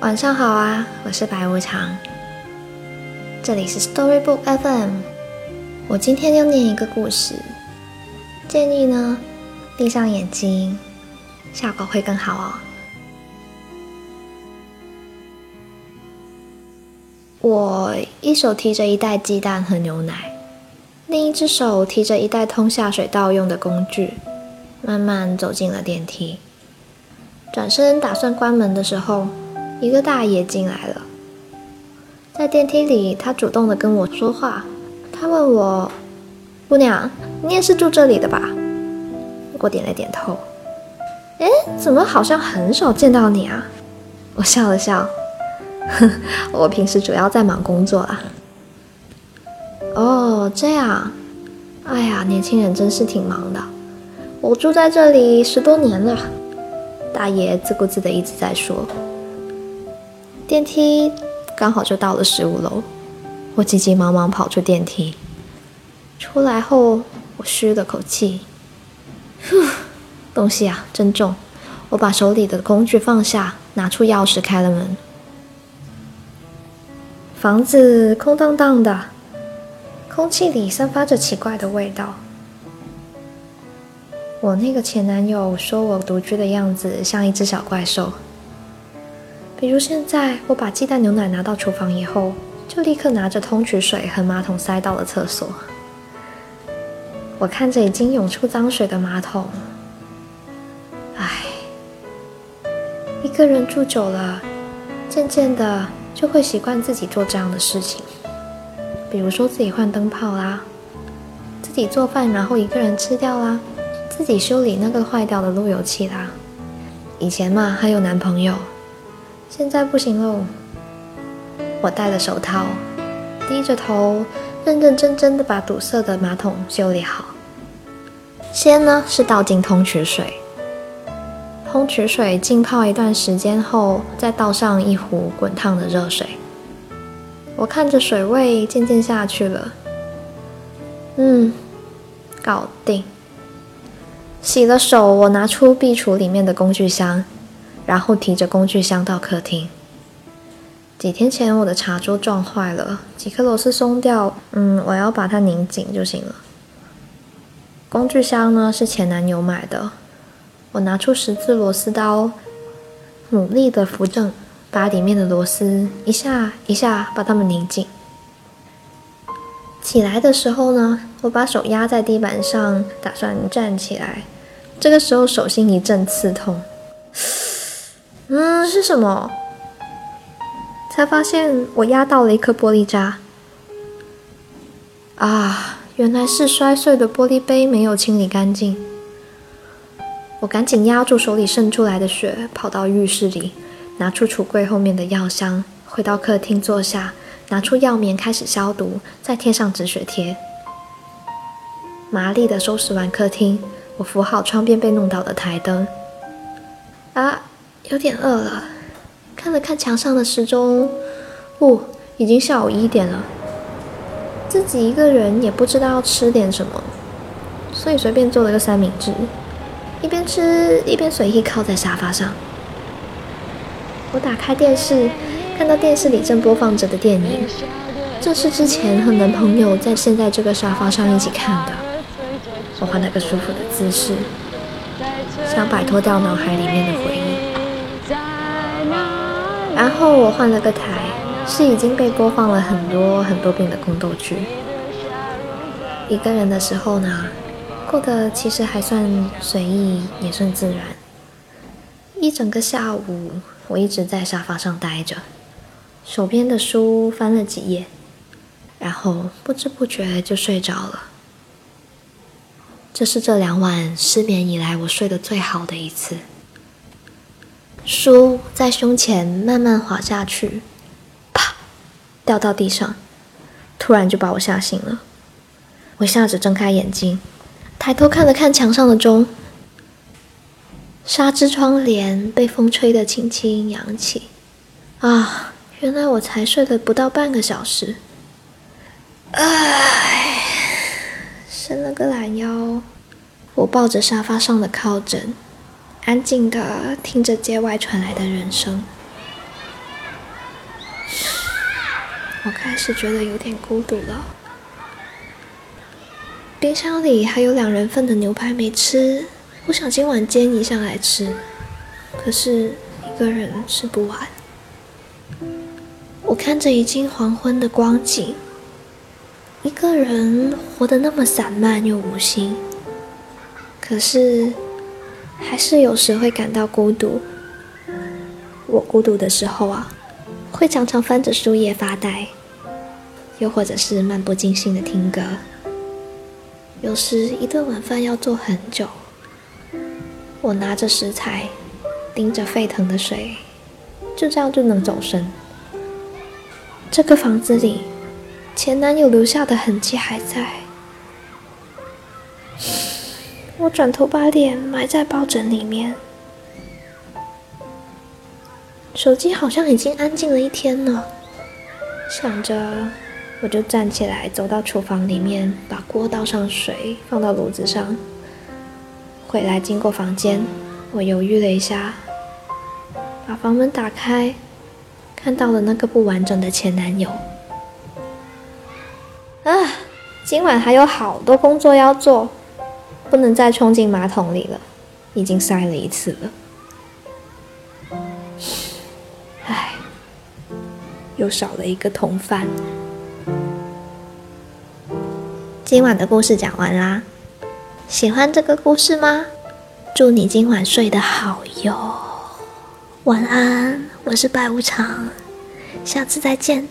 晚上好啊，我是白无常，这里是 Storybook FM。我今天要念一个故事，建议呢闭上眼睛，效果会更好哦。我一手提着一袋鸡蛋和牛奶，另一只手提着一袋通下水道用的工具，慢慢走进了电梯。转身打算关门的时候。一个大爷进来了，在电梯里，他主动的跟我说话。他问我：“姑娘，你也是住这里的吧？”我点了点头。哎，怎么好像很少见到你啊？我笑了笑，哼，我平时主要在忙工作啊。哦，这样。哎呀，年轻人真是挺忙的。我住在这里十多年了。大爷自顾自的一直在说。电梯刚好就到了十五楼，我急急忙忙跑出电梯。出来后，我吁了口气，呼，东西啊真重。我把手里的工具放下，拿出钥匙开了门。房子空荡荡的，空气里散发着奇怪的味道。我那个前男友说我独居的样子像一只小怪兽。比如现在，我把鸡蛋牛奶拿到厨房以后，就立刻拿着通渠水和马桶塞到了厕所。我看着已经涌出脏水的马桶，唉，一个人住久了，渐渐的就会习惯自己做这样的事情，比如说自己换灯泡啦，自己做饭然后一个人吃掉啦，自己修理那个坏掉的路由器啦。以前嘛，还有男朋友。现在不行喽！我戴了手套，低着头，认认真真的把堵塞的马桶修理好。先呢是倒进通渠水，通渠水浸泡一段时间后，再倒上一壶滚烫的热水。我看着水位渐渐下去了，嗯，搞定。洗了手，我拿出壁橱里面的工具箱。然后提着工具箱到客厅。几天前我的茶桌撞坏了，几颗螺丝松掉，嗯，我要把它拧紧就行了。工具箱呢是前男友买的，我拿出十字螺丝刀，努力的扶正，把里面的螺丝一下一下把它们拧紧。起来的时候呢，我把手压在地板上，打算站起来，这个时候手心一阵刺痛。嗯，是什么？才发现我压到了一颗玻璃渣。啊，原来是摔碎的玻璃杯没有清理干净。我赶紧压住手里渗出来的血，跑到浴室里，拿出橱柜后面的药箱，回到客厅坐下，拿出药棉开始消毒，再贴上止血贴。麻利的收拾完客厅，我扶好窗边被弄倒的台灯。啊！有点饿了，看了看墙上的时钟，哦，已经下午一点了。自己一个人也不知道要吃点什么，所以随便做了个三明治，一边吃一边随意靠在沙发上。我打开电视，看到电视里正播放着的电影，这是之前和男朋友在现在这个沙发上一起看的。我换了个舒服的姿势，想摆脱掉脑海里面的回忆。然后我换了个台，是已经被播放了很多很多遍的宫斗剧。一个人的时候呢，过得其实还算随意，也算自然。一整个下午，我一直在沙发上待着，手边的书翻了几页，然后不知不觉就睡着了。这是这两晚失眠以来我睡得最好的一次。书在胸前慢慢滑下去，啪，掉到地上，突然就把我吓醒了。我吓着睁开眼睛，抬头看了看墙上的钟，纱织窗帘被风吹得轻轻扬起。啊，原来我才睡了不到半个小时。唉，伸了个懒腰，我抱着沙发上的靠枕。安静的听着街外传来的人声，我开始觉得有点孤独了。冰箱里还有两人份的牛排没吃，我想今晚煎一下来吃，可是一个人吃不完。我看着已经黄昏的光景，一个人活得那么散漫又无心，可是还是有时会感到孤独。我孤独的时候啊，会常常翻着书页发呆，又或者是漫不经心的听歌。有时一顿晚饭要做很久，我拿着食材，盯着沸腾的水，就这样就能走神。这个房子里，前男友留下的痕迹还在。我转头把脸埋在抱枕里面，手机好像已经安静了一天了。想着，我就站起来，走到厨房里面，把锅倒上水，放到炉子上。回来经过房间，我犹豫了一下，把房门打开。看到了那个不完整的前男友，啊，今晚还有好多工作要做，不能再冲进马桶里了，已经塞了一次了。唉，又少了一个同伴。今晚的故事讲完啦，喜欢这个故事吗？祝你今晚睡得好哟。晚安，我是白无常，下次再见。